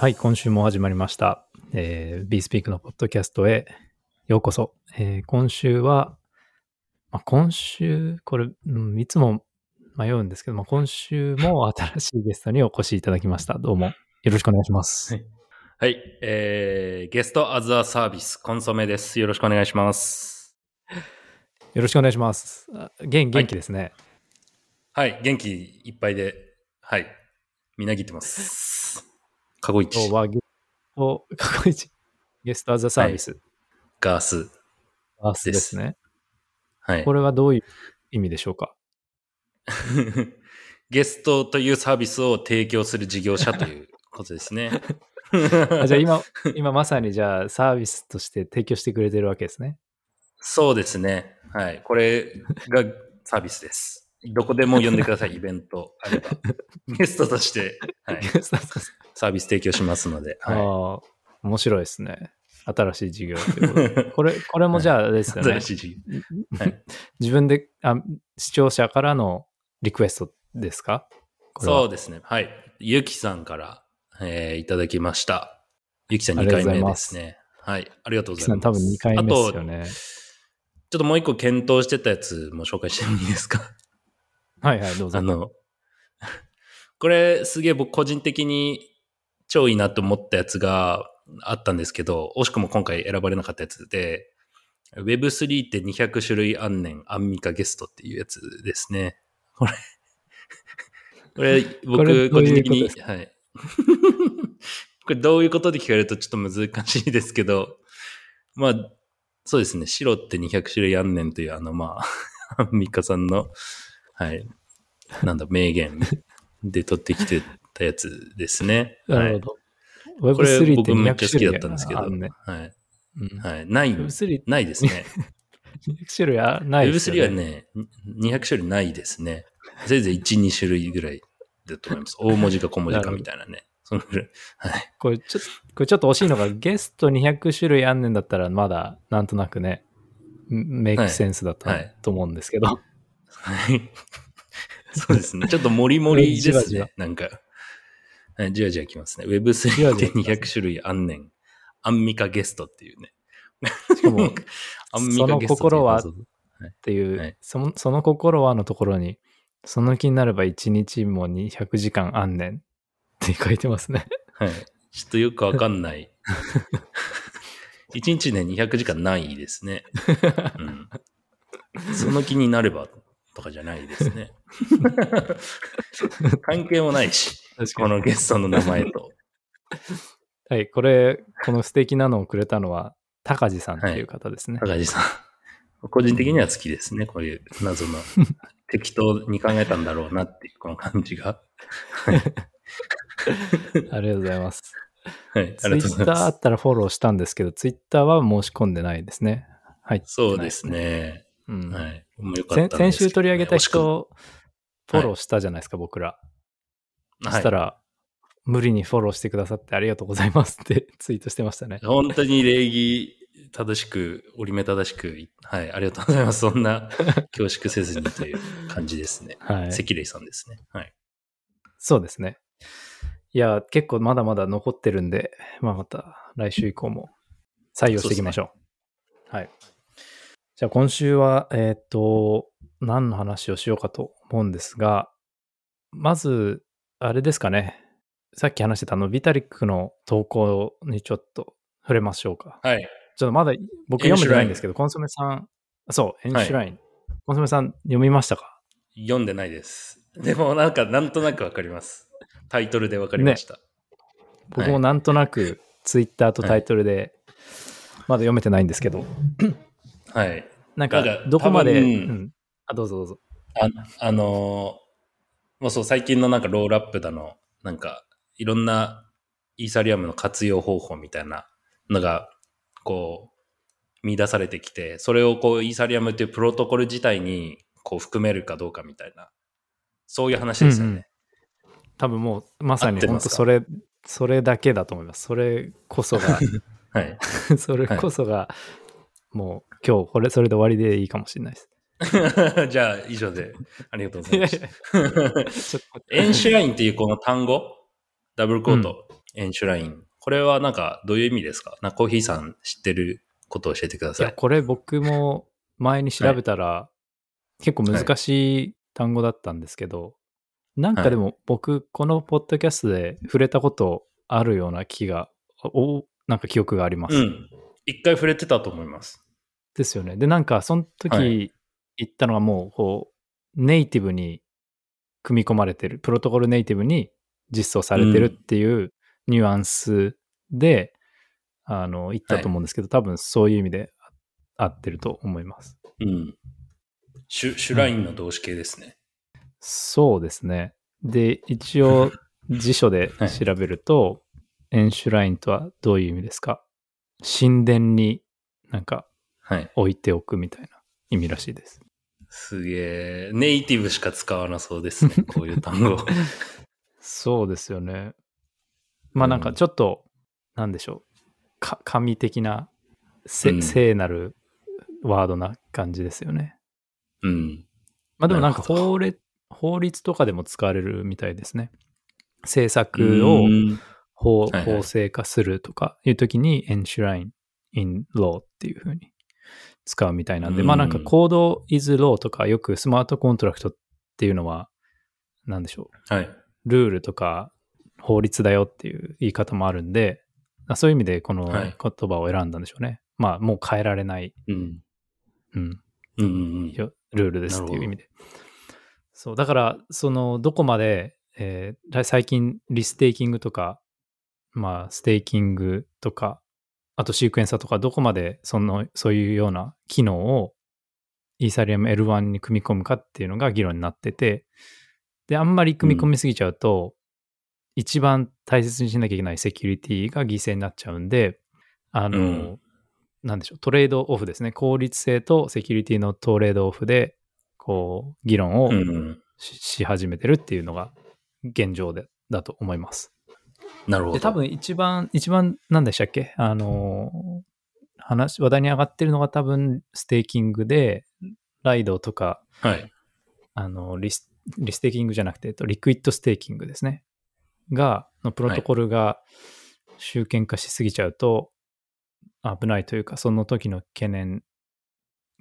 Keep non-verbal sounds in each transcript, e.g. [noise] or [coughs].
はい、今週も始まりました。えー、BeSpeak のポッドキャストへようこそ。えー今週は、まあ、今週、これ、うんいつも迷うんですけど、まあ、今週も新しいゲストにお越しいただきました。[laughs] どうもよろしくお願いします。はいはい、えー、ゲストアズアサービス、コンソメです。よろしくお願いします。よろしくお願いします。あ元元気ですね。はい、元気いっぱいで、はい、みなぎってます。カゴイチ、今日はゲスト、過去一、ゲストアザサービス、ガース。バースですね。はいこ。れはどういう意味でしょうか？[laughs] ゲストというサービスを提供する事業者ということですね。[laughs] あじゃあ今、今まさにじゃあサービスとして提供してくれてるわけですね。そうですね。はい。これがサービスです。どこでも呼んでください、イベントあれば。ゲストとして、はい、サービス提供しますので。あはあ、面白いですね。新しい事業というこ。[laughs] これ、これもじゃあですい。よね新。しい事業はい自分であ、視聴者からのリクエストですか？そうでですね。はい。ゆきさんから、えーいただきました。ゆきさん2ありがとう回目ですすね。はい。ありがとうございます。多分2回目ですよね。あと、ちょっともう一個検討してたやつも紹介してもいいですか？はいはい、どうぞ。あの、これすげえ僕個人的に超いいなと思ったやつがあったんですけど、惜しくも今回選ばれなかったやつで、Web3 って200種類あんねん、アンミカゲストっていうやつですね。これ、[laughs] これ僕個人的に、はい。これどういうことで [laughs] 聞かれるとちょっと難しいですけど、まあ、そうですね、白って200種類あんねんというあの、まあ、[laughs] アンミカさんの、はい、なんだ、名言で取ってきてたやつですね。なるほど。はい、これ Web3 って僕めっちゃ200種類好きだったんですけど、ね。はい。うんはい。ない、Web3、ないですね。[laughs] 200種類あないですよ Web3 はね、200種類ないですね。せいぜい1、2種類ぐらいだと思います。[laughs] 大文字か小文字かみたいなね。そのぐらい。はい。これちょこれちょっと惜しいのが、ゲスト200種類あんねんだったら、まだなんとなくね、メイクセンスだったはいと思うんですけど、はい。[laughs] そうですね。ちょっとモリモリですじわじわね。なんか。はい、じわじわきますね。Web3 じわじでわきますね200種類あんねん。アンミカゲストっていうね。しかも、[laughs] アンミカゲストその心はっていう、はいそのその心はのところに、その気になれば1日も200時間あんねんって書いてますね。はい。ちょっとよくわかんない。[laughs] 1日ね、200時間ないですね。うん。その気になればとかじゃないですね。[laughs] 関係もないし、確このゲストの名前と。[laughs] はい、これ、この素敵なのをくれたのは、高地さんっていう方ですね。高地さん。個人的には好きですね。こういう謎の。[laughs] 適当に考えたんだろうなっていう、この感じが。ありがとうございます。はい。あツイッターあっ。たらフォローしたんですけど、ツイッターは申し込んでないですね。はい。そうですね。うんはい。もうよか先った先週取り上げた人、フォローしたじゃないですか、僕ら。そはいしたら、無理にフォローしてくださってありがとうございますって [laughs] ツイートしてましたね。本当に礼儀正しく、折り目正しく、はい、ありがとうございます。そんな恐縮せずにという感じですね。はい。関礼さんですね。はい。そうですね。いや、結構まだまだ残ってるんで、まあまた来週以降も採用していきましょう。はい。じゃあ今週は、えっ、と、何の話をしようかと思うんですが、まず、あれですかね。さっき話してたあの、ビタリックの投稿にちょっと触れましょうか。はい。ちょっとまだ僕読めてないんですけど、コンソメさん、そう、エンシュライン。コンソメさん読みましたか？読んでないです。でもなんか、なんとなくわかります。タイトルでわかりました。僕もなんとなくツイッターとタイトルでまだ読めてないんですけど、はい。なんかどこまで、うんあ、どうぞどうぞ。ああのーもうそう、最近のなんかロールアップだの、なんか、いろんなイーサリアムの活用方法みたいなのが、こう、見出されてきて、それをこう、イーサリアムっていうプロトコル自体に、こう、含めるかどうかみたいな、そういう話ですよね。多分もうまさに本当それ、それだけだと思います。それこそが、[laughs] はい。[laughs] それこそが、もう今日これ、それで終わりでいいかもしれないです。[laughs] じゃあ、以上で、ありがとうございましいやた。 enshrine っていうこの単語、 double quote、enshrine。これはなんかどういう意味ですか？なコーヒーさん知ってることを教えてくだいや、さい。これ僕も前に調べたら、結構難しい単語だったんですけど、なんかでも僕、このポッドキャストで触れたことあるような気が、おなんか記憶があります。うん。一回触れてたと思います。ですよね。で、なんかそのは時言ったのがもう、こう、ネイティブに組み込まれてる、プロトコルネイティブに実装されてるっていうニュアンスで、あの、言ったと思うんですけど、多分そういう意味で合ってると思います。うん。シュシュラインの動詞形ですね。そうですね。で、一応 [laughs] 辞書で調べると、エンシュラインとはどういう意味ですか？神殿になんかはい。置いておくみたいな意味らしいです。すげえ。ネイティブしか使わなそうですね。[laughs] こういう単語。そうですよね。まあなんかちょっと、なんでしょう。か神的な、せうん聖なるワードな感じですよね。うん。まあでもなんか法律法律とかでも使われるみたいですね。政策をうん法はいはい法制化するとかいう時に enshrine in law っていう風に使うみたいなんで、うんまあなんか code is law とかよくスマートコントラクトっていうのは、なんでしょう。はい。ルールとか法律だよっていう言い方もあるんで、あそういう意味でこのはい言葉を選んだんでしょうね。まあもう変えられない、うん。うん、うんルールですっていう意味で。そう、だから、その、どこまで、えー最近、リステーキングとか、まあ、ステーキングとか、あとシークエンサーとか、どこまで、その、そういうような機能を、イーサリアム L1 に組み込むかっていうのが議論になってて、で、あんまり組み込みすぎちゃうと、一番大切にしなきゃいけないセキュリティが犠牲になっちゃうんで、あの、うんなんでしょう、トレードオフですね。効率性とセキュリティのトレードオフで、こう、議論をうんうん。し,、し始めてるっていうのが現状で、だと思います。なるほど。で、多分一番、一番、何でしたっけ？あのー、話、話題に上がってるのが多分、ステーキングで、 Lido とか、はい。あの、リス、リステーキングじゃなくて、えっとリクイッドステーキングですね。が、のプロトコルが集権化しすぎちゃうと、危ないというか、その時の懸念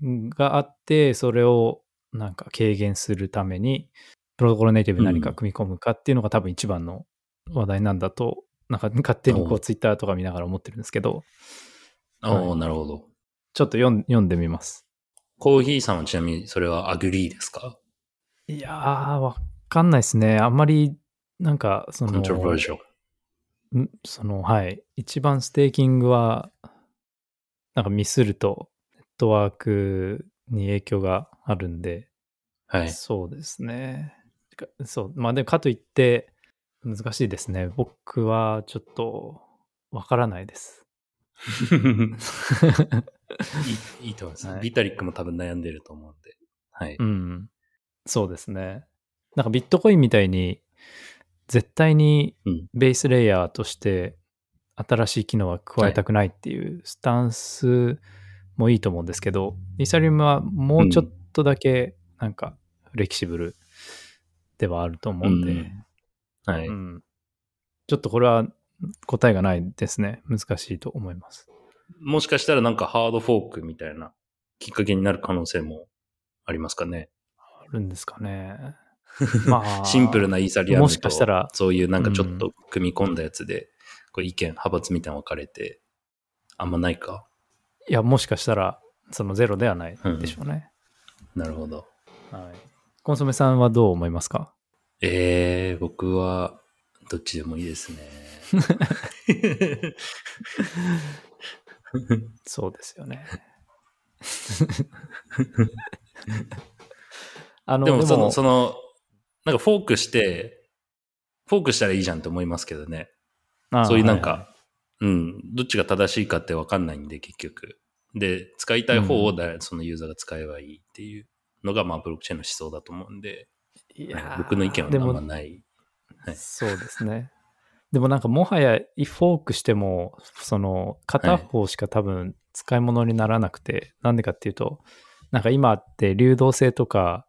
があって、それをなんか軽減するために、プロトコルネイティブに何か組み込むかっていうのが多分一番の話題なんだと、なんか [laughs] 勝手にこおうツイッターとか見ながら思ってるんですけど、おお、はいなるほど。ちょっと読ん読んでみます。コーヒーさんはちなみにそれは agree ですか？いやー、わかんないですね。あんまり、なんか、その、 controversial。ん？その、はい。一番ステーキングは、なんかミスると、ネットワークに影響があるんで、はい。そうですね。かそう。まあでも、かといって、難しいですね。僕はちょっと、わからないです。いい [laughs] いいと思います、はいビタリックも多分悩んでると思うんで。はい。うん。そうですね。なんかビットコインみたいに、絶対にうんベースレイヤーとして新しい機能は加えたくないっていうスタンスもいいと思うんですけど、イーサリアムはもうちょっとだけなんかフレキシブルではあると思うんで、うんはい。うんちょっとこれは答えがないですね。難しいと思います。もしかしたらなんかハードフォークみたいなきっかけになる可能性もありますかね。あるんですかね。[laughs] まあ、シンプルなイーサリアムともしかしたらそういうなんかちょっと組み込んだやつで、こう意見、派閥みたいなの分かれて、あんまないか？いや、もしかしたら、そのゼロではないでしょうね。なるほど。はい。コンソメさんはどう思いますか？えー、僕はどっちでもいいですね。そうですよね。あの、でもその、その、なんかフォークして、フォークしたらいいじゃんって思いますけどね。そういうなんか、はいはいうん、どっちが正しいかって分かんないんで、結局。で、使いたい方をだ、そのユーザーが使えばいいっていうのが、まあ、ブロックチェーンの思想だと思うんで、いやー僕の意見はあんまない。はいそうですね。でもなんかもはや、フォークしても、その、片方しか多分使い物にならなくて、なんでかっていうと、なんか今って流動性とか、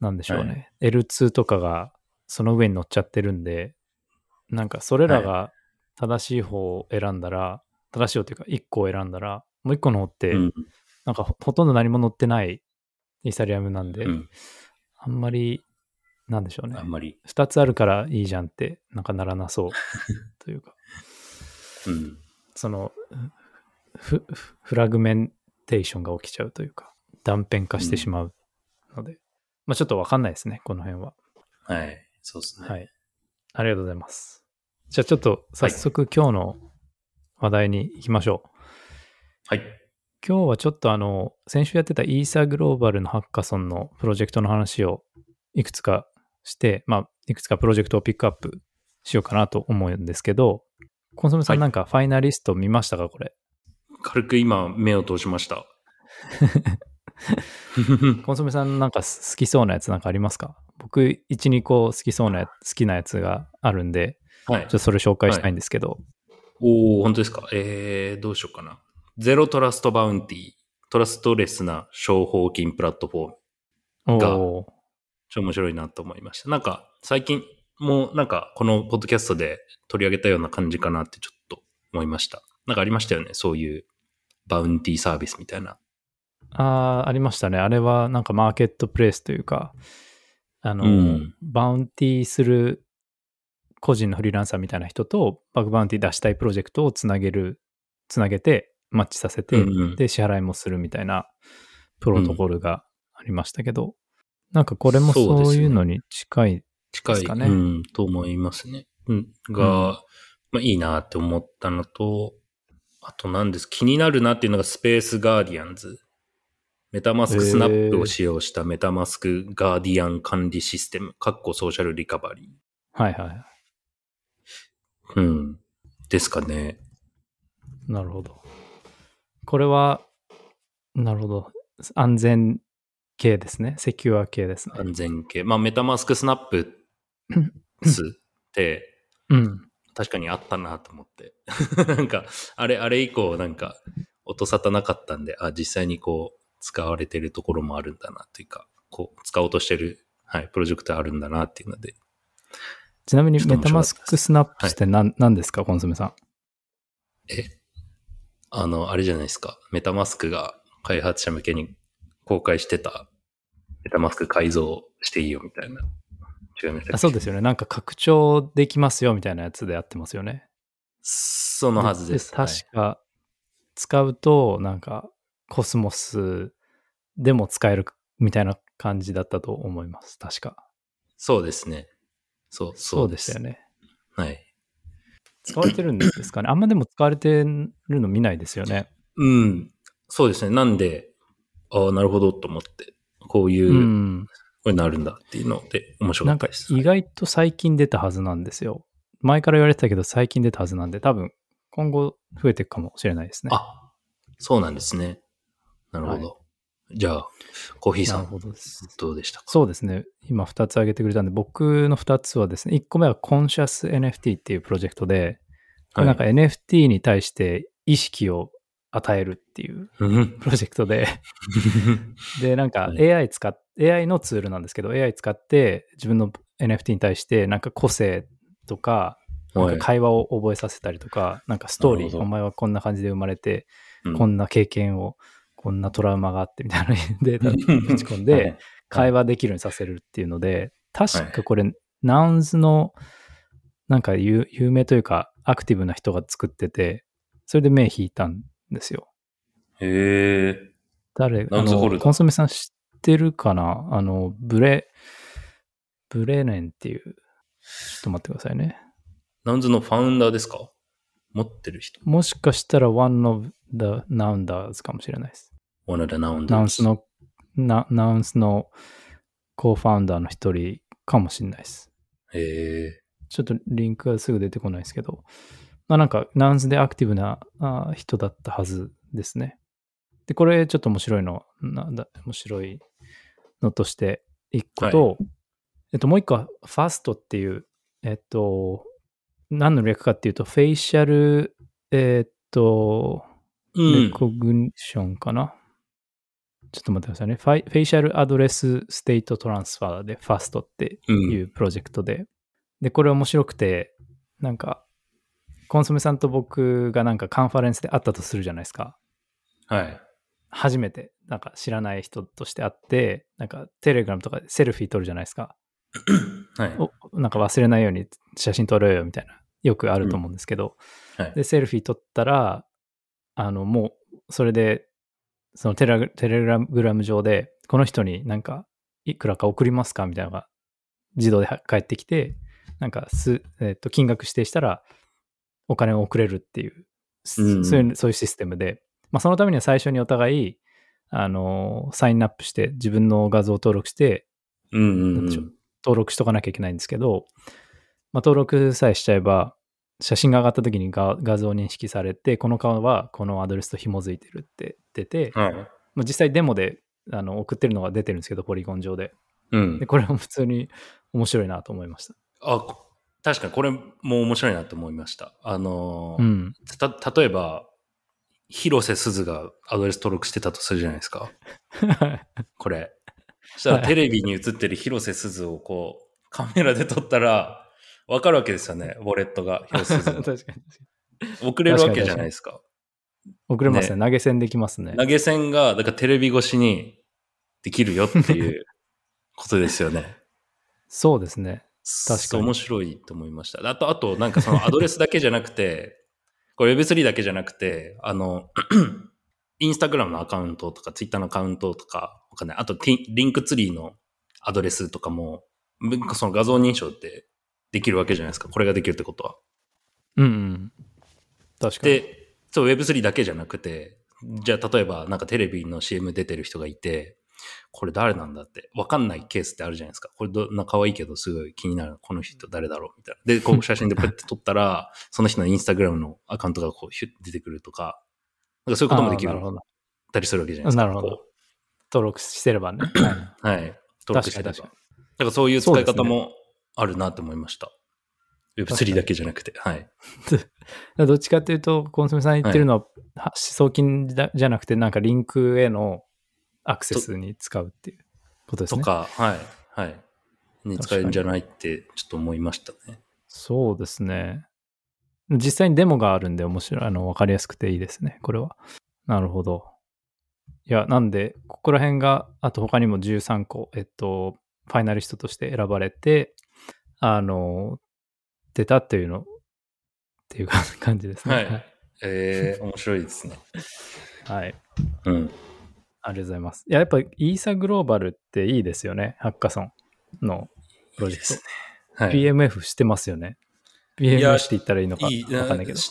なんでしょうね。L2 とかがその上に乗っちゃってるんで、なんかそれらが正しい方を選んだら、正しい方っていうか1個を選んだら、もう1個の方って、うん。なんかほほとんど何も載ってないイーサリアムなんで、うん。あんまり、なんでしょうねあん。まり。2つあるからいいじゃんって、なんかならなそう [laughs] というか、うん。その、フフフラグメンテーションが起きちゃうというか、断片化してしまうので、まあちょっとわかんないですね、この辺は。はい。そうですね。はい。ありがとうございます。じゃあちょっと早速今日の話題に行きましょう。はい。今日はちょっとあの、先週やってたイーサグローバルのハッカソンのプロジェクトの話をいくつかして、まあ、いくつかプロジェクトをピックアップしようかなと思うんですけど、コンソメさんはいなんかファイナリスト見ましたか、これ？軽く今、目を通しました。[laughs] コンソメさんなんか好きそうなやつなんかありますか？僕、1、2個好きそうなや好きなやつがあるんで、はいちょっ。とそれ紹介したいんですけど、おお本当ですか？えー、どうしようかな。ゼロトラストバウンティ。トラストレスな商法金プラットフォーム。がおーちょ面白いなと思いました。なんか、最近、もうなんか、このポッドキャストで取り上げたような感じかなってちょっと思いました。なんかありましたよね？そういうバウンティーサービスみたいな。ああ、ありましたね。あれはなんかマーケットプレイスというか、あの、うんバウンティーする個人のフリーランサーみたいな人とバグバウンティー出したいプロジェクトをつなげる、つなげて、マッチさせて、うんうんで、支払いもするみたいなプロトコルがありましたけど、なんかこれもそういうのに近い。近い、ですかねうん、と思いますね。うん、が、まあいいなって思ったのと、あと何です気になるなっていうのがスペースガーディアンズ。メタマスクスナップを使用したメタマスクガーディアン管理システム、カッコ social recovery はいはい。ー。うん。ですかね。なるほど。これは、なるほど。安全系ですね。セキュア系ですね。安全系。まあ、メタマスクスナップスって、うん。確かにあったなと思って。[laughs] なんか、あれ、あれ以降、なんか、音沙汰なかったんで、あ、実際にこう、使われてるところもあるんだなというか、こう、使おうとしてる、はい、プロジェクトあるんだなっていうので。ちなみにメタマスクスナップって何,、何ですか、コンソメさん？え？あの、あれじゃないですか。メタマスクが開発者向けに公開してた、メタマスク改造していいよみたいな。違いましたそうですよね。なんか拡張できますよみたいなやつでやってますよね。そのはずです。はい確か、使うと、なんか、コスモスでも使えるみたいな感じだったと思います。確か。そうですね。そう、そうでしたよね。ね。はい。使われてるんですかね。あんまでも使われてるの見ないですよね。うん。そうですね。なんで、ああ、なるほどと思って、こういうう、ん。こういうのあるんだっていうので面白なんかかったです。意外と最近出たはずなんですよ。前から言われてたけど最近出たはずなんで、多分今後増えていくかもしれないですね。あ、そうなんですね。なるほど。じゃあ、コーヒーさん、ほどです。どうでしたか？そうですね。今2つ挙げてくれたんで、僕の2つはですね、1個目はコンシャス NFT っていうプロジェクトで、これなんか NFT に対して意識を与えるっていううん。プロジェクトで、[laughs] で、なんかはい。AI 使っ、AI のツールなんですけど、AI 使って自分の NFT に対してなんか個性とか、なんはい。か会話を覚えさせたりとか、なんかストーリー、お前はこんな感じで生まれて、うん。こんな経験を、こんなトラウマがあってみたいな [laughs] データぶち込んで、[laughs] はい。会話できるようにさせるっていうので、確かこれ、ナウンズの、なんか有有名というか、アクティブな人が作ってて、それで目引いたんですよ。へえ。誰、あの、コンソメさん知ってるかな？あの、ブレ、ブレネンっていう、ちょっと待ってくださいね。ナウンズのファウンダーですか？持ってる人。もしかしたら one of the nounders かもしれないです。one of the nouns ナウンス。の、ナナウンスのコーファウンダーの一人かもしれないです。へえ。ちょっとリンクがすぐ出てこないですけど、まあなんか、ナウンスでアクティブなあ人だったはずですね。で、これちょっと面白いの、なんだ、面白いのとして、一個と、えっと、もう一個は、 FAST っていう、えっと、何の略かっていうと、 facial、えっと、うん。 recognition かな、ちょっと待ってくださいね。ファイ facial address state transfer で FAST ってうんいうプロジェクトで、で、これ面白くて、なんか、コンソメさんと僕がなんかカンファレンスで会ったとするじゃないですか。はい。初めて、なんか知らない人として会って、なんかテレグラムとかでセルフィー撮るじゃないですか。はい。おなんか忘れないように写真撮ろうよみたいな、よくあると思うんですけど、はい。で、セルフィー撮ったら、あの、もう、それで、そのテレグテレグラム上で、この人になんか、いくらか送りますかみたいなのが、自動では返ってきて、なんかす、えっと金額指定したら、お金を送れるっていう、すうんそういう、そういうシステムで、まあ、そのためには最初にお互い、あの、サインアップして、自分の画像を登録して、うんうん登録しとかなきゃいけないんですけど、まあ、登録さえしちゃえば、写真が上がった時に画画像認識されて、この顔はこのアドレスと紐づいてるって出て、はい。まあ、実際デモであの送ってるのが出てるんですけど、ポリゴン上で。うんで、。これは普通に面白いなと思いました。あ、こ確かにこれも面白いなと思いました。あのーうん。た、例えば、広瀬すずがアドレス登録してたとするじゃないですか。[laughs] これ。そしたはいらテレビに映ってる広瀬すずをこう、カメラで撮ったら、わかるわけですよね。ウォレットが広瀬すず [laughs] 確のかに。送れるわけじゃないですか。送れますね。投げ銭できますね。投げ銭が、だからテレビ越しにできるよっていうことですよね。[laughs] そうですね。確かに面白いと思いました。あと、あと、なんかその [laughs] アドレスだけじゃなくて、これ Web3 だけじゃなくて、あの、[clears throat] インスタグラムのアカウントとか、ツイッターのアカウントとか、わかんない。あと、リンクツリーのアドレスとかも、その画像認証ってできるわけじゃないですか。これができるってことは。うんうん。確かに。で、そう、Web3 だけじゃなくて、じゃあ例えばなんかテレビの CM 出てる人がいて、これ誰なんだって、わかんないケースってあるじゃないですか。これど、な可愛いけどすごい気になる。この人誰だろうみたいな。で、[laughs] こう写真でこうやって撮ったら、その人のインスタグラムのアカウントがこうヒュッて出てくるとか、なんかそういうこともできるあーなるほど。たりするわけじゃないですか。なるほどこ登録してればね。う [coughs] はい。登録してれば。だからそういう使い方もあるなと思いました。Web3 だけじゃなくて。はい。[laughs] どっちかっていうと、コンソメさん言ってるのは、は送金だじゃなくて、なんかリンクへのアクセスに使うっていうことですね。とか、はい。はい。に使えるんじゃないってちょっと思いましたね。そうですね。実際にデモがあるんで面白い、あの、わかりやすくていいですね、これは。なるほど。いや、なんで、ここら辺が、あと他にも13個、えっと、ファイナリストとして選ばれて、あの、出たっていうの、っていう感じですね。はい。えー、面白いですね。[laughs] はい。うん。ありがとうございます。いや、やっぱイーサグローバルっていいですよね。ハッカソンのプロジェクト。はい。PMF してますよね。や PMF して言ったらいいのかかんないけど。し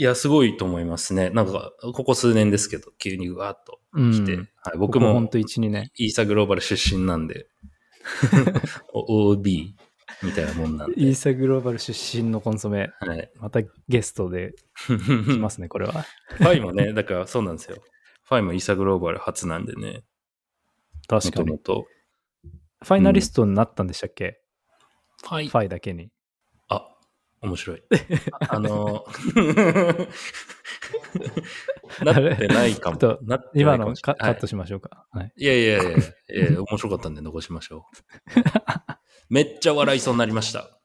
いや、すごいと思いますね。なんか、ここ数年ですけど、急にぐわーっとうん来て、はい、僕も本当1、2年。イーサグローバル出身なんで、[laughs] お OB みたいなもんなんで。イーサグローバル出身のコンソメ、はい。またゲストで来ますね、これは。[laughs] ファイもね、だからそうなんですよ。ファイもイーサグローバル初なんでね、も確かに。ともと。ファイナリストになったんでしたっけ、ファイファイだけに。あ、面白い。[laughs] あの、[laughs] なってないかも。ちょっとなってな今のいかもしれないカカットしましょうか。はい。いやいやいやいやいや、面白かったんで残しましょう。[laughs] めっちゃ笑いそうになりました。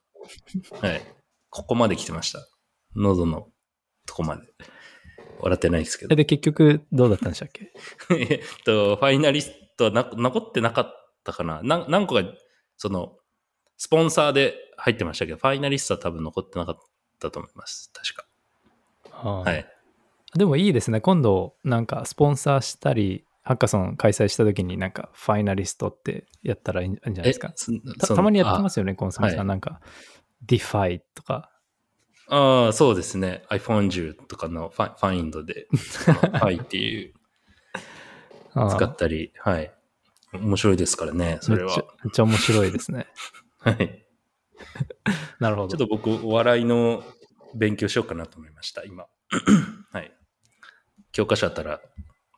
はい。ここまで来てました。喉のとこまで。笑ってないですけど。えで、結局どうだったんでしたっけ？[laughs] えっと、ファイナリストはな残ってなかったかななん何個か、その、スポンサーで入ってましたけど、ファイナリストは多分残ってなかったと思います。確か。ははい。でもいいですね。今度、なんかスポンサーしたり、ハッカソン開催した時になんかファイナリストってやったらいいんじゃないですか？そたたまにやってますよね、コンソメさん。はいなんか、ディファイとか。ああ、そうですね。iPhone 10とかのファファインドで、そのファイっていう使ったり、はい。面白いですからね、それはめっちゃ。めっちゃ面白いですね。[laughs] はい。[laughs] なるほど。ちょっと僕、お笑いの勉強しようかなと思いました、今。[laughs] はい。教科書あったら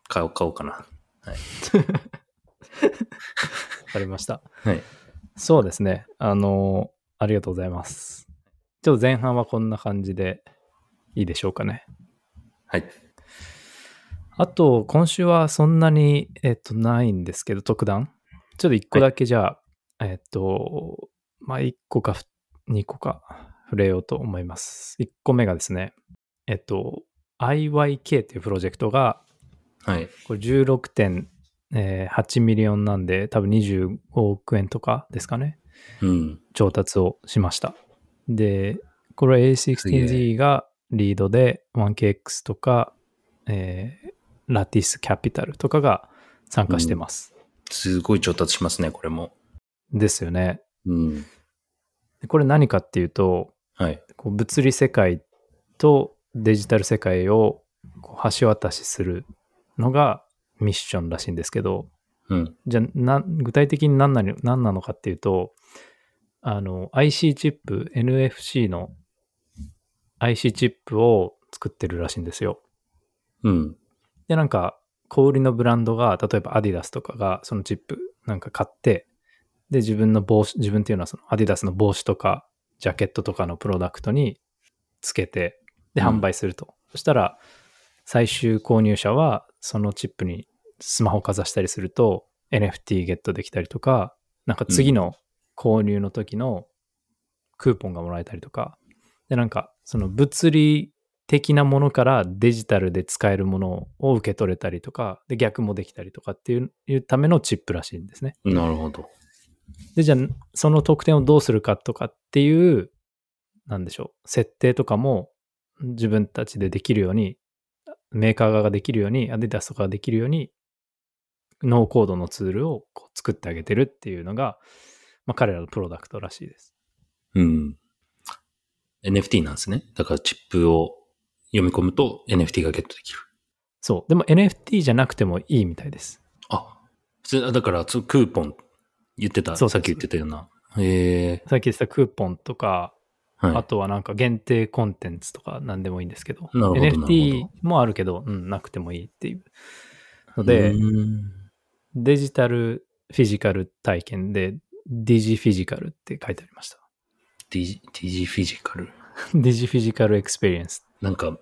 買おう、買おうかな。はい。わかりました。はい。そうですね。あの、ありがとうございます。ちょっと前半はこんな感じでいいでしょうかね。はい。あと、今週はそんなに、えっと、ないんですけど、特段。ちょっと一個だけじゃあ、えっと、まあ、一個か二個か、触れようと思います。1個目がですね、えっと、IYK っていうプロジェクトが、はい。これ16.8 million なんで、多分25億円とかですかね。うん。調達をしました。で、これはすげ A16Z がリードで 1KX とか、えー Lattice Capital とかが参加してます。すごい調達しますね、これも。ですよね。うん。でこれ何かっていうと、はい。こう物理世界とデジタル世界をこう橋渡しするのがミッションらしいんですけど、うん。じゃあな具体的に何なの何なのかっていうと、あの IC チップ、NFC の IC チップを作ってるらしいんですよ。うん。で、なんか小売りのブランドが、例えばアディダスとかがそのチップなんか買って、で、自分の帽子、自分っていうのはそのアディダスの帽子とかジャケットとかのプロダクトにつけて、で、うん販売すると。そしたら、最終購入者はそのチップにスマホかざしたりすると NFT ゲットできたりとか、なんか次の購入の時のクーポンがもらえたりとか、で、なんかその物理的なものからデジタルで使えるものを受け取れたりとか、で、逆もできたりとかっていうためのチップらしいんですね。なるほど。で、じゃあ、その特典をどうするかとかっていう、なんでしょう、設定とかも自分たちでできるように、メーカー側ができるように、アディダスとかができるように、ノーコードのツールをこう作ってあげてるっていうのが、まあ、彼らのプロダクトらしいです。うん。NFT なんですね。だからチップを読み込むと NFT がゲットできる。そう。でも NFT じゃなくてもいいみたいです。あ、普通だからつクーポン言ってた、そうさっき言ってたような。へえさっき言ってたクーポンとか、はい。あとはなんか限定コンテンツとか何でもいいんですけど、ど NFT もあるけど、うん、なくてもいいっていうので、うんデジタルフィジカル体験で、 digiphysical って書いてありました。 digi、digiphysical？digiphysical [laughs] experience。なんか、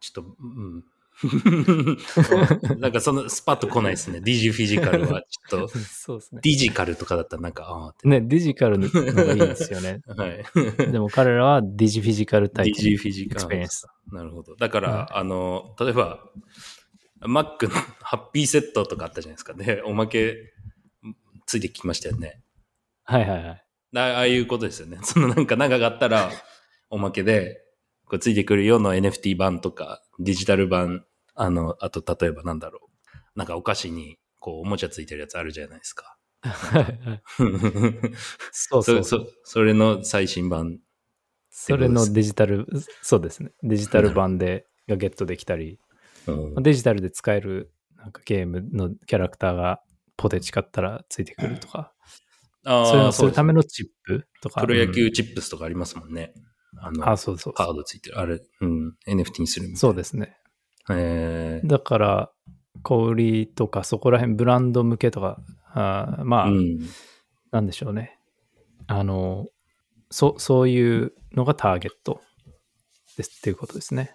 ちょっと、うん。[laughs] なんかそのスパッと来ないですね。 digiphysical はちょっと、[laughs] そうですね。 digical とかだったらなんか、ああって。ね、 digical の方がいいんですよね。はい。でも彼らは digiphysical 体験。 digiphysical。experienceなるほど。だから、はいあの、例えば、Mac のハッピーセットとかあったじゃないですか。で、おまけついてきましたよね。はいはいはい。あああいうことですよね。[laughs] そのなんか長かったら、おまけで、こうついてくるような NFT 版とか、デジタル版、あの、あと例えばなんだろう。なんかお菓子に、こう、おもちゃついてるやつあるじゃないですか。[laughs] そうそそうう。そそれの最新版。それのデジタル、そうですね。デジタル版でがゲットできたり、うんデジタルで使えるなんかゲームのキャラクターがポテチ買ったらついてくるとか、あそういうするためのチップとか。プロ野球うんチップスとかありますもんね。あの、あ、そうそうカー。ドついてる。あれ、うん、NFT にするみたいな。そうですね。へーだから、小売りとかそこら辺ブランド向けとか、あーまあ、うん。なんでしょうね。あの、そそういうのがターゲットですっていうことですね。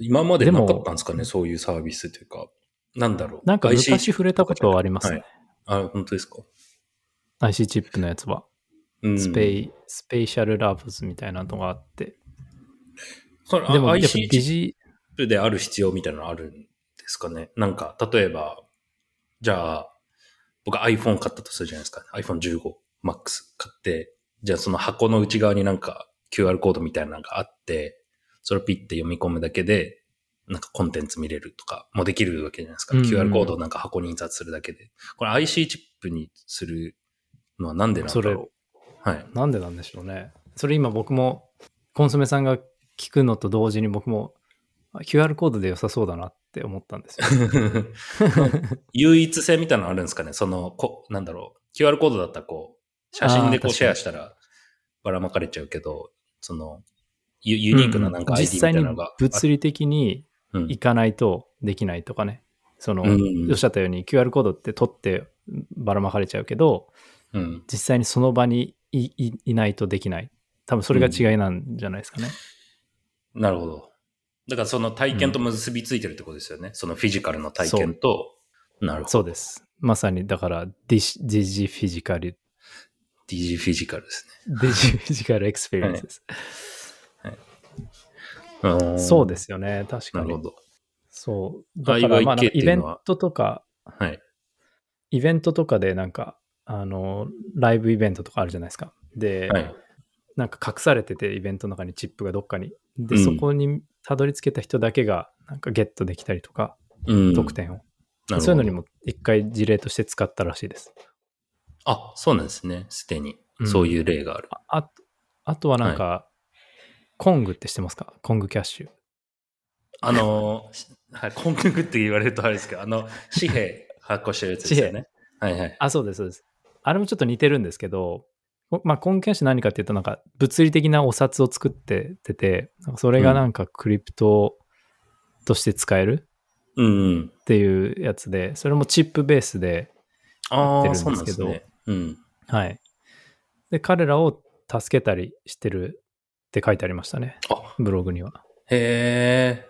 今まででもなかったんですかね、そういうサービスというか。なんだろう。なんか昔触れたことはありますね。はい。あ、本当ですか？IC チップのやつは。うん。スペイ、スペイシャルラブズみたいなのがあって。それでも、IC チップである必要みたいなのあるんですかね。なんか、例えば、じゃあ、僕 iPhone 買ったとするじゃないですか。iPhone15 Max 買って、じゃあその箱の内側になんか QR コードみたいなのがあって、それをピッて読み込むだけで、なんかコンテンツ見れるとかもできるわけじゃないですか。うんうん QR コードをなんか箱に印刷するだけで。これ IC チップにするのはなんでなんだろう。はい。なんでなんでしょうね。それ今僕も、コンソメさんが聞くのと同時に僕も、あ QR コードで良さそうだなって思ったんですよ。[laughs] 唯一性みたいなのあるんですかねその、こ、なんだろう。QR コードだったらこう、写真でこうシェアしたらばらまかれちゃうけど、その、ユユニークななんかうん ID みたい実際になのが。物理的にうん行かないとできないとかね。その、うんおっしゃったように QR コードって取ってばらまかれちゃうけど、うん。実際にその場にいいいないとできない。多分それが違いなんじゃないですかね。なるほど。だからその体験と結びついてるってことですよね。そのフィジカルの体験と。なるほど。そうです。まさに、だからディシ、ディジフィジカル。DG フィジカルですデジフィジカルエクスペリエンスです。ね。そうですすよね、確かに。なるほど。そう。だから、まあ、イベントとか、はい。イベントとかでなんか、あの、ライブイベントとかあるじゃないですか。で、はい。なんか隠されてて、イベントの中にチップがどっかに。で、うんそこにたどり着けた人だけが、なんかゲットできたりとか、うん。得点を。そういうのにも一回事例として使ったらしいです。あ、そうなんですね。すでにう。んそういう例がある。あああとはなんか、コングって知ってますか？コングキャッシュ。あのー、はい、コンクグって言われるとあれですけど、あの、紙幣発行してるやつですよね。[laughs] はいはい。あ、そうです、そうです。あれもちょっと似てるんですけど、こまあ、コングキャッシュ何かっていうと、なんか物理的なお札を作っててて、それがなんかクリプトとして使える。っていうやつで、それもチップベースで、やってるんですけど。うん。はい。で、彼らを助けたりしてるって書いてありましたね。あ、ブログには。へえ。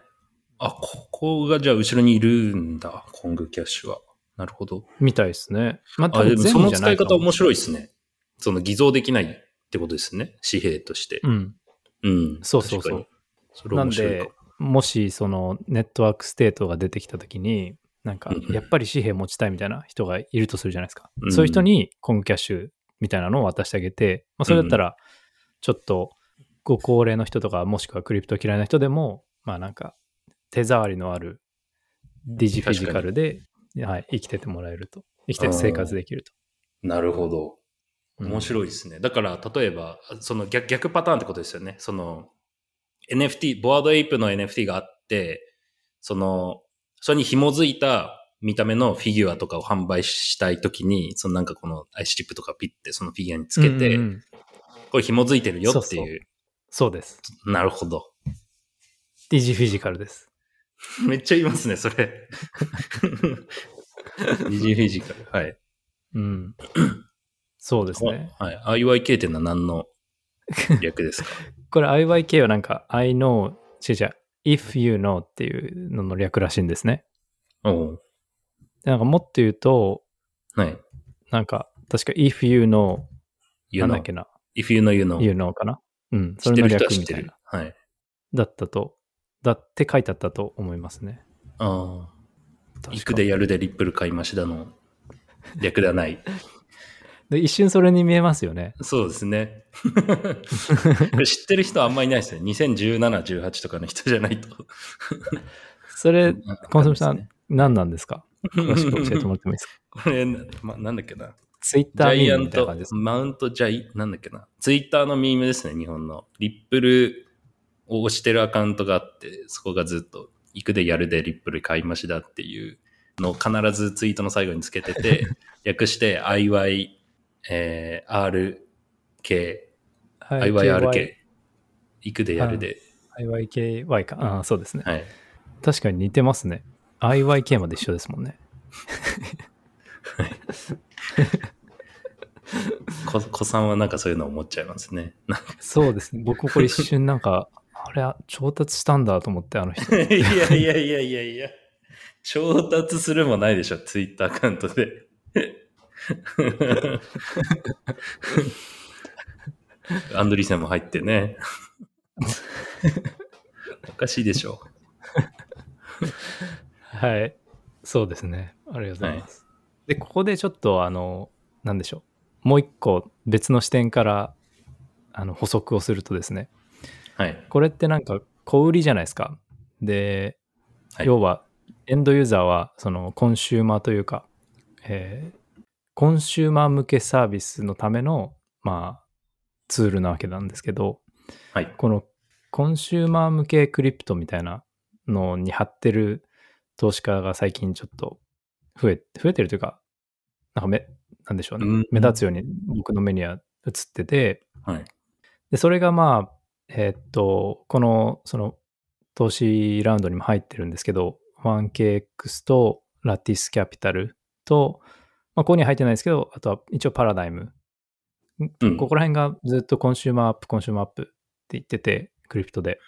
あ、ここがじゃあ後ろにいるんだ、 Kong Cash は。なるほど。みたいですね。まあ、多あ、で分もその使い方面白いい。ですね。その偽造できないってことですね。紙幣として。うん。うん。そうそうそう。それ面白いかも。もしその network state が出てきたときに、なんかやっぱり紙幣持ちたいみたいな人がいるとするじゃないですか。うんそういう人に Kong Cash みたいなのを渡してあげて、まあ、それだったらちょっとご高齢の人とかもしくはクリプト嫌いな人でも、まあなんか手触りのあるディジフィジカルで、はい、生きててもらえると。生きてて生活できると。なるほど。うん面白いですね。だから、例えば、その逆逆パターンってことですよね。その、NFT、ボワードエイプの NFT があって、その、それに紐づいた見た目のフィギュアとかを販売したいときに、そのなんかこのアイスチップとかピッてそのフィギュアにつけて、うんうんうんこれ紐づいてるよっていう。そうそうです。なるほど。ディジフィジカルです。[laughs] めっちゃ言いますね、それ。二次フィジカル。はい。うん。そうですね。はい。IYK っていうのは何の略ですか？[laughs] これ IYK はなんか I know, 違う違う、if you know っていうのの略らしいんですね。おうでなんかもっと言うと、はい。なんか確か if you know, You なんだ know. っけな、If you know, you know. you know かな？うん、それの略は知ってるみたいな。。はい。だったと、だって書いてあったと思いますね。ああ。行くでやるでリップル買いましだの略ではない。[laughs] で一瞬それに見えますよね。そうですね。[laughs] [laughs] 知ってる人あんまりいないですね。2017、18とかの人じゃないと。それ、コンソメさん、ね何なんですか？詳しく教えてもらってもいいですか？これ、ま、なんだっけな。ツイッジャターミームイアントみたいな感じです、か？マウントジャイ、なんだっけな。ツイッターのミームですね、日本の。リップルを押してるアカウントがあって、そこがずっと、行くでやるでリップル買いましだっていうのを必ずツイートの最後につけてて、[laughs] 略して IY、えー、RK、はい IYRK。行くでやるで。IYKY か。ああ、そうですね。はい。確かに似てますね。IYK まで一緒ですもんね。こ [laughs] 子さんはなんかそういうの思っちゃいますね。そうですね。僕もこれ一瞬なんか、あれ、調達したんだと思って、あの人。[laughs] いやいやいやいやいや。調達するもないでしょ、ツイッターアカウントで。[laughs] アンドリーセンも入ってね。おかしいでしょ。はい。そうですね。ありがとうございます。で、ここでちょっと、あの、なんでしょう。もう一個別の視点から、あの、補足をするとですね。はい。これってなんか、小売りじゃないですか。で、はい要は、エンドユーザーは、その、コンシューマーというか、えーコンシューマー向けサービスのための、まあ、ツールなわけなんですけど、はい。このコンシューマー向けクリプトみたいなのに貼ってる投資家が最近ちょっと増え、増えてるというか、なんかめ、なんでしょうね。うん目立つように僕の目には映ってて、はい。で、それがまあ、えーっと、この、その、投資ラウンドにも入ってるんですけど、1KX とラティスキャピタルと、まあ、ここには入ってないですけど、あとは一応 Paradigm。うんここら辺がずっと consumer app、consumer app って言ってて、 crypto で。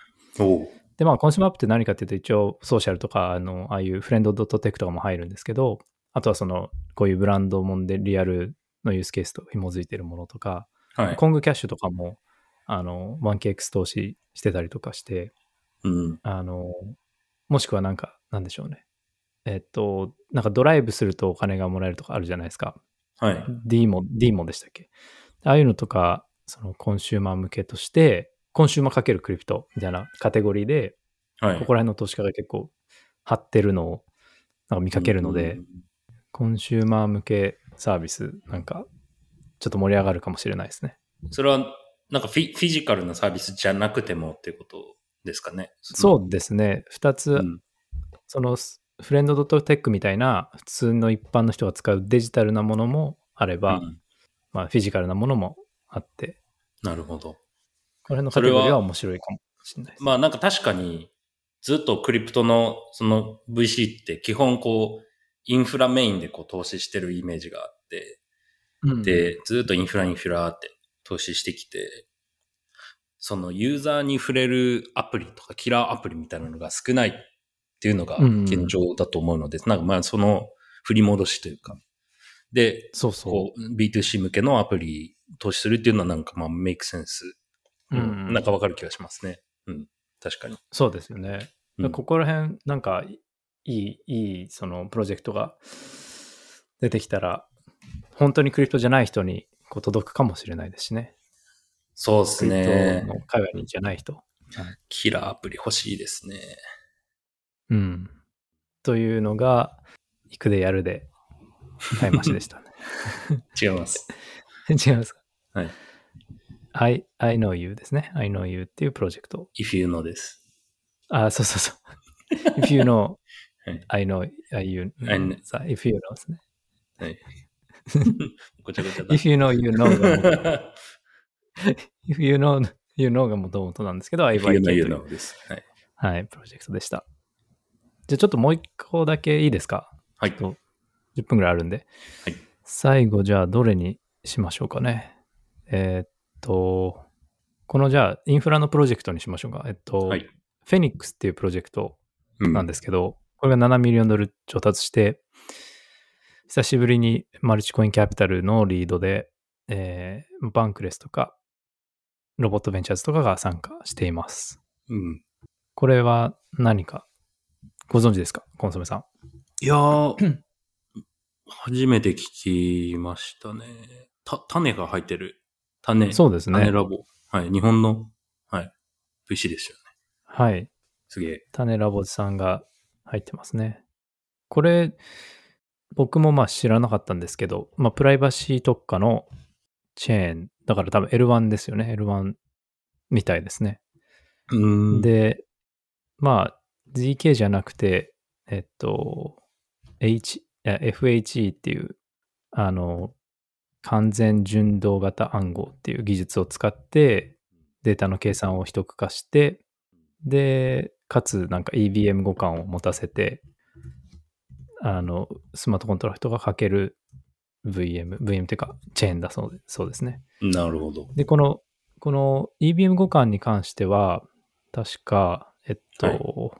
で、まあ、 consumer app って何かっていうと、一応、ソーシャルとか、あの、ああいう friend.tech とかも入るんですけど、あとはその、こういうブランドもんでリアルのユースケースと紐づいてるものとか、はい。 Kong Cash とかも、あの、1KX 投資してたりとかして、うん。あの、もしくはなんか、なんでしょうね。えっと、なんかドライブするとお金がもらえるとかあるじゃないですか。はい。 DIMO、DIMO でしたっけ？ああいうのとか、その consumer 向けとして、 consumer かける crypto みたいなカテゴリーで、はい。ここら辺の投資家が結構張ってるのをなんか見かけるので、うん consumer 向けサービスなんかちょっと盛り上がるかもしれないですね。それは、なんかフィフィジカルなサービスじゃなくてもっていうことですかね？そうですね。二つ、うん。そのフレンドドットテックみたいな普通の一般の人が使うデジタルなものもあれば、うんまあフィジカルなものもあって、なるほど。これのカテゴリーそれはは面白いかもしれないです。まあなんか確かに、ずっとクリプトのその VC って基本こう、インフラメインでこう投資してるイメージがあって、うん、で、ずっとインフラインフラって投資してきて、そのユーザーに触れるアプリとかキラーアプリみたいなのが少ないっていうのがうん現状だと思うので、なんかまあその振り戻しというか、で、そうそう B2C 向けのアプリ投資するっていうのはなんかまあメイクセンス。うんうんなんかわかる気がしますね。うん。確かに。そうですよね。うんここら辺、なんか、いい、いい、その、プロジェクトが出てきたら、本当にクリプトじゃない人にこう届くかもしれないですしね。そうですね海外にじゃない人。キラーアプリ欲しいですね。うん。というのが、行くでやるで、買い増しでしたね。[laughs] 違います。[laughs] 違いますか？はい。I, I know you ですね。I know you っていうプロジェクト。if you know です。あ、そうそうそう。If you know, [laughs] はい I know, I you, I know. さ if you know ですね。はい。[laughs] ごちゃごちゃだ。If you know, you know [laughs] If you know, you know が元々なんですけど、if you know, you know です。はい。はい、プロジェクトでした。じゃあちょっともう一個だけいいですか？はい。と10分ぐらいあるんで。はい最後じゃあどれにしましょうかね。えーっと、このじゃあインフラのプロジェクトにしましょうか。えっと、はい。フェニックスっていうプロジェクトうんなんですけど、これが7ミリオンドル調達して、久しぶりにマルチコインキャピタルのリードで、えーバンクレスとか、ロボットベンチャーズとかが参加しています。うん。これは何かご存知ですか？コンソメさん。いやー、[clears throat] 初めて聞きましたね。た、種が入ってる。種。そうですね。種ラボ。はい。日本の、はい。VC ですよね。はい。すげえ。種ラボさんが入ってますね。これ、僕もまあ知らなかったんですけど、まあプライバシー特化のチェーン、だから多分 L1 ですよね。L1 みたいですね。で、まあ ZK じゃなくて、えっと、H、FHE っていう、あの、完全純動型暗号っていう技術を使って、データの計算を秘匿化して、で、かつなんか EVM 互換を持たせて、あの、スマートコントラクトが書ける VM、VM っていうか、チェーンだそうでそうですね。なるほど。で、この、この EVM 互換に関しては、確か、えっと、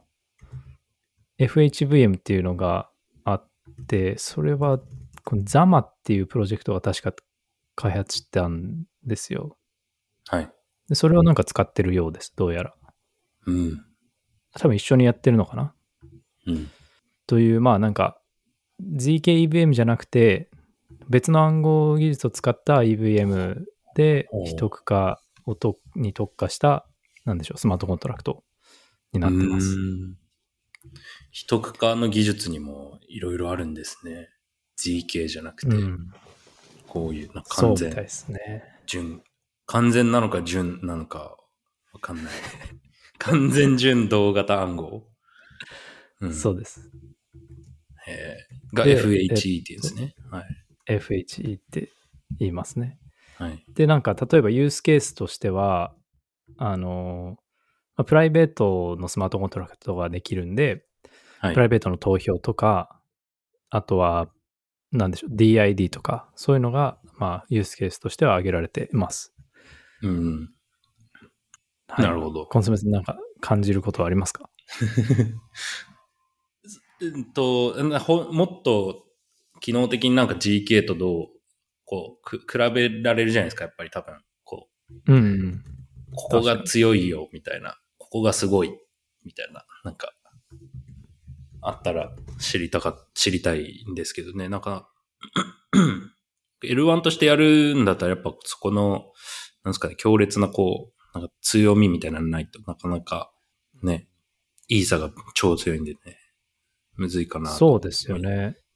FHVM っていうのがあって、それは、この ZAMA っていうプロジェクトが確か開発したんですよ。はい。で、それをなんか使ってるようです、どうやら。うん。多分一緒にやってるのかなうん。という、まあなんか、ZKEVM じゃなくて、別の暗号技術を使った EVM でほう秘匿化をとに特化した、なんでしょう、スマートコントラクトになってます。うーん。秘匿化の技術にもいろいろあるんですね。ZK じゃなくて、うん、こういう、なんか完全そうですね。純、完全なのか純なのかわかんない。[laughs] 完全純動型暗号。うん、そうです。へーがで FHE っていうんですね。はい。FHE って言いますね。はい。で、なんか、例えばユースケースとしては、あの、まあプライベートのスマートコントラクトができるんで、はいプライベートの投票とか、あとは、なんでしょう、DID とか、そういうのが、まあ、ユースケースとしては挙げられています。うん。はいなるほどコンソメさんなんか感じることはありますか？[laughs] うんと、もっと機能的になんか GK とどうこう、く比べられるじゃないですか、やっぱり多分。こう、うんうん。ここが強いよ、みたいな。ここがすごい、みたいな。なんか、あったら知りたか、知りたいんですけどね。なんか、L1 としてやるんだったらやっぱそこの、なんですかね、強烈なこう、なんか強みみたいなのないとなかなかね、いい差が超強いんでね、むずいかなと。そうですよね。うん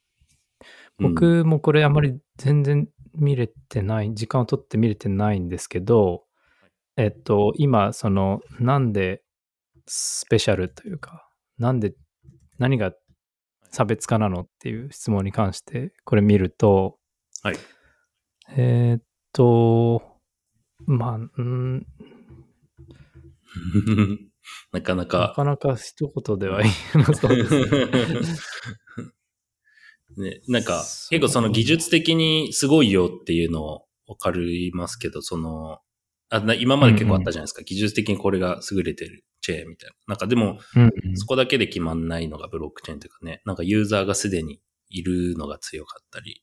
僕もこれあまり全然見れてない、時間を取って見れてないんですけど、えっと、今、その、なんでスペシャルというか、なんで、何が差別化なのっていう質問に関して、これ見ると、はい。えーっと、まあ、うん、[laughs] なかななか。かなか一言では言えなそうですね。[laughs] ね、なんか、結構その技術的にすごいよっていうのをわかりますけど、その、あな今まで結構あったじゃないですか。技術的にこれが優れてるチェーンみたいな。なんかでも、うんうんそこだけで決まんないのがブロックチェーンというかね、なんかユーザーがすでにいるのが強かったり、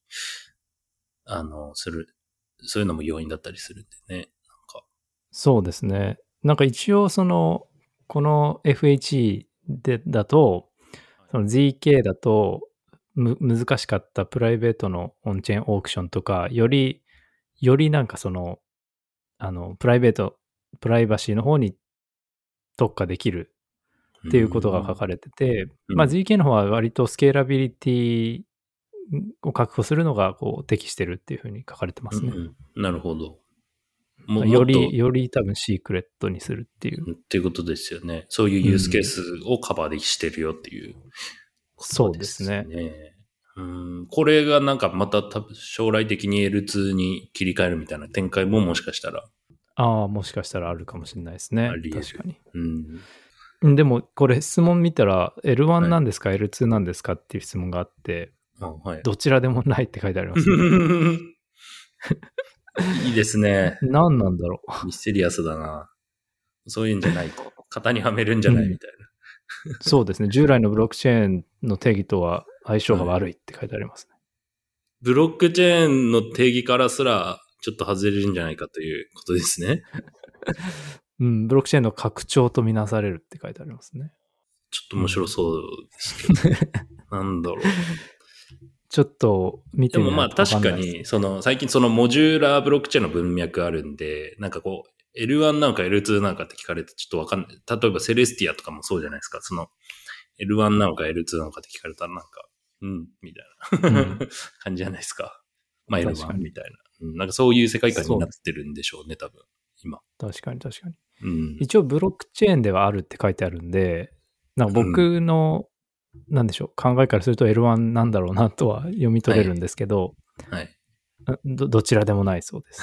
あの、する、そういうのも要因だったりするんでね。なんか、そうですね。なんか一応その、この FHE でだと、その ZK だとむ難しかったプライベートのオンチェーンオークションとか、より、よりなんかその、あの、プライベート、プライバシーの方に特化できるっていうことが書かれてて、うんまあ ZK の方は割とスケーラビリティを確保するのがこう適してるっていうふうに書かれてますね。うんうんなるほど。もよもっとり、より多分シークレットにするっていう。っていうことですよね。そういうユースケースをカバーでしてるよっていうことですね。そうでうんこれがなんかまた将来的に L2 に切り替えるみたいな展開ももしかしたら。ああ、もしかしたらあるかもしれないですね確かに。うん。うんでも、これ質問見たら、L1 なんですか、L2 なんですか？っていう質問があって、あはい。どちらでもないって書いてあります、[laughs] [laughs] いいですね。何なんだろミステリアスだな。そういうんじゃない。型にはめるんじゃないうんみたいな。う。そうですね。従来のブロックチェーンの定義とは相性が悪いって書いてありますね。ブロックチェーンの定義からすら、ちょっと外れるんじゃないかということですね。[laughs] うん、ブロックチェーンの拡張とみなされるって書いてありますね。ちょっと面白そうですけど。[laughs] なんだろう。ちょっと見でもまあてみないと分か確かに、その最近そのモジュラーブロックチェーンの文脈あるんで、なんかこう、L1 なのか L2 なのかって聞かれてちょっとわかんない。例えばセレスティアとかもそうじゃないですか。その L1 なのか L2 なのかって聞かれたらなんか、うん、みたいな、うん [laughs] 感じじゃないですか。まあ確か L1 にみたいな、うん。なんかそういう世界観になってるんでしょうね、多分。今。確かに確かに。うん。一応ブロックチェーンではあるって書いてあるんで、なんか僕の、なんでしょう、考えからすると L1 なんだろうなとは読み取れるんですけど、はい。どどちらでもないそうです。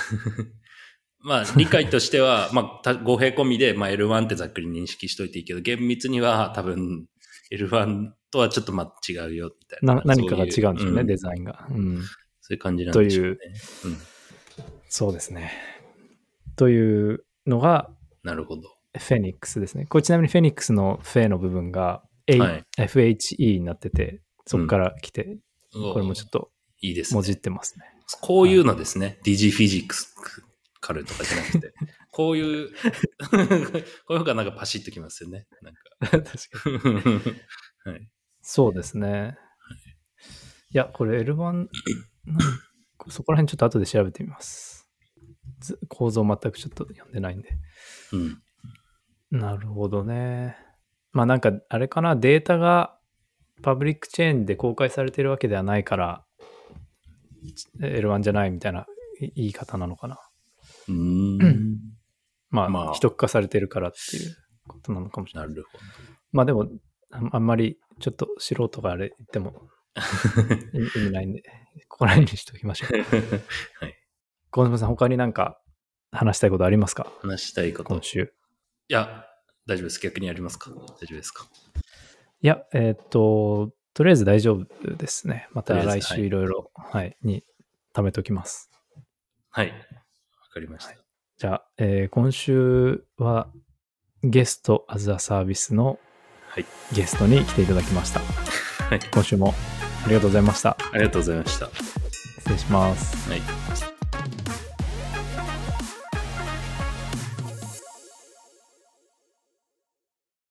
[laughs] まあ、理解としては、[laughs] まあ、た語弊込みで、まあ、L1 ってざっくり認識しといていいけど、厳密には多分、L1 とはちょっとまあ違うよ、みたいな。な何かが違うんでしょうね、そういうデザインが、うん。そういう感じなんでしょうね。とうん。そうですね。というのがなるほど。フェニックスですね。これちなみにフェニックスのフェの部分が、はい FHE になってて、そこから来て、これもちょっといいですね。もじってますね。こういうのですね。ディジフィジックスカルとかじゃなくて、こういう、[laughs] こういう方がなんかパシッときますよね。なんか。[laughs] 確かに。はい。そうですね。いや、これ L1、なんそこら辺ちょっと後で調べてみます。ず構造全くちょっと読んでないんで。うん。なるほどね。まあなんか、あれかな、データがパブリックチェーンで公開されてるわけではないから、L1 じゃないみたいない言い方なのかな。うーん。まあ、まあ秘匿化されてるからっていうことなのかもしれな。ないるほまあでも、ああんまりちょっと素人があれ言ってもど。[laughs] 意味ないんで、ここら辺にしておきましょう。[laughs] はい。小沼さん、他になんか話したいことありますか？話したいこと。い今週。や、大丈夫です。逆にやりますか？大丈夫ですか？いや、えーっと、とりあえず大丈夫ですね。また来週いろいろ、はい、に貯めときます。はい。わかりました。じゃあ、えー今週はゲストアズアサービスのはい。ゲストに来ていただきました。はい。今週もありがとうございました。ありがとうございました。失礼します。はい。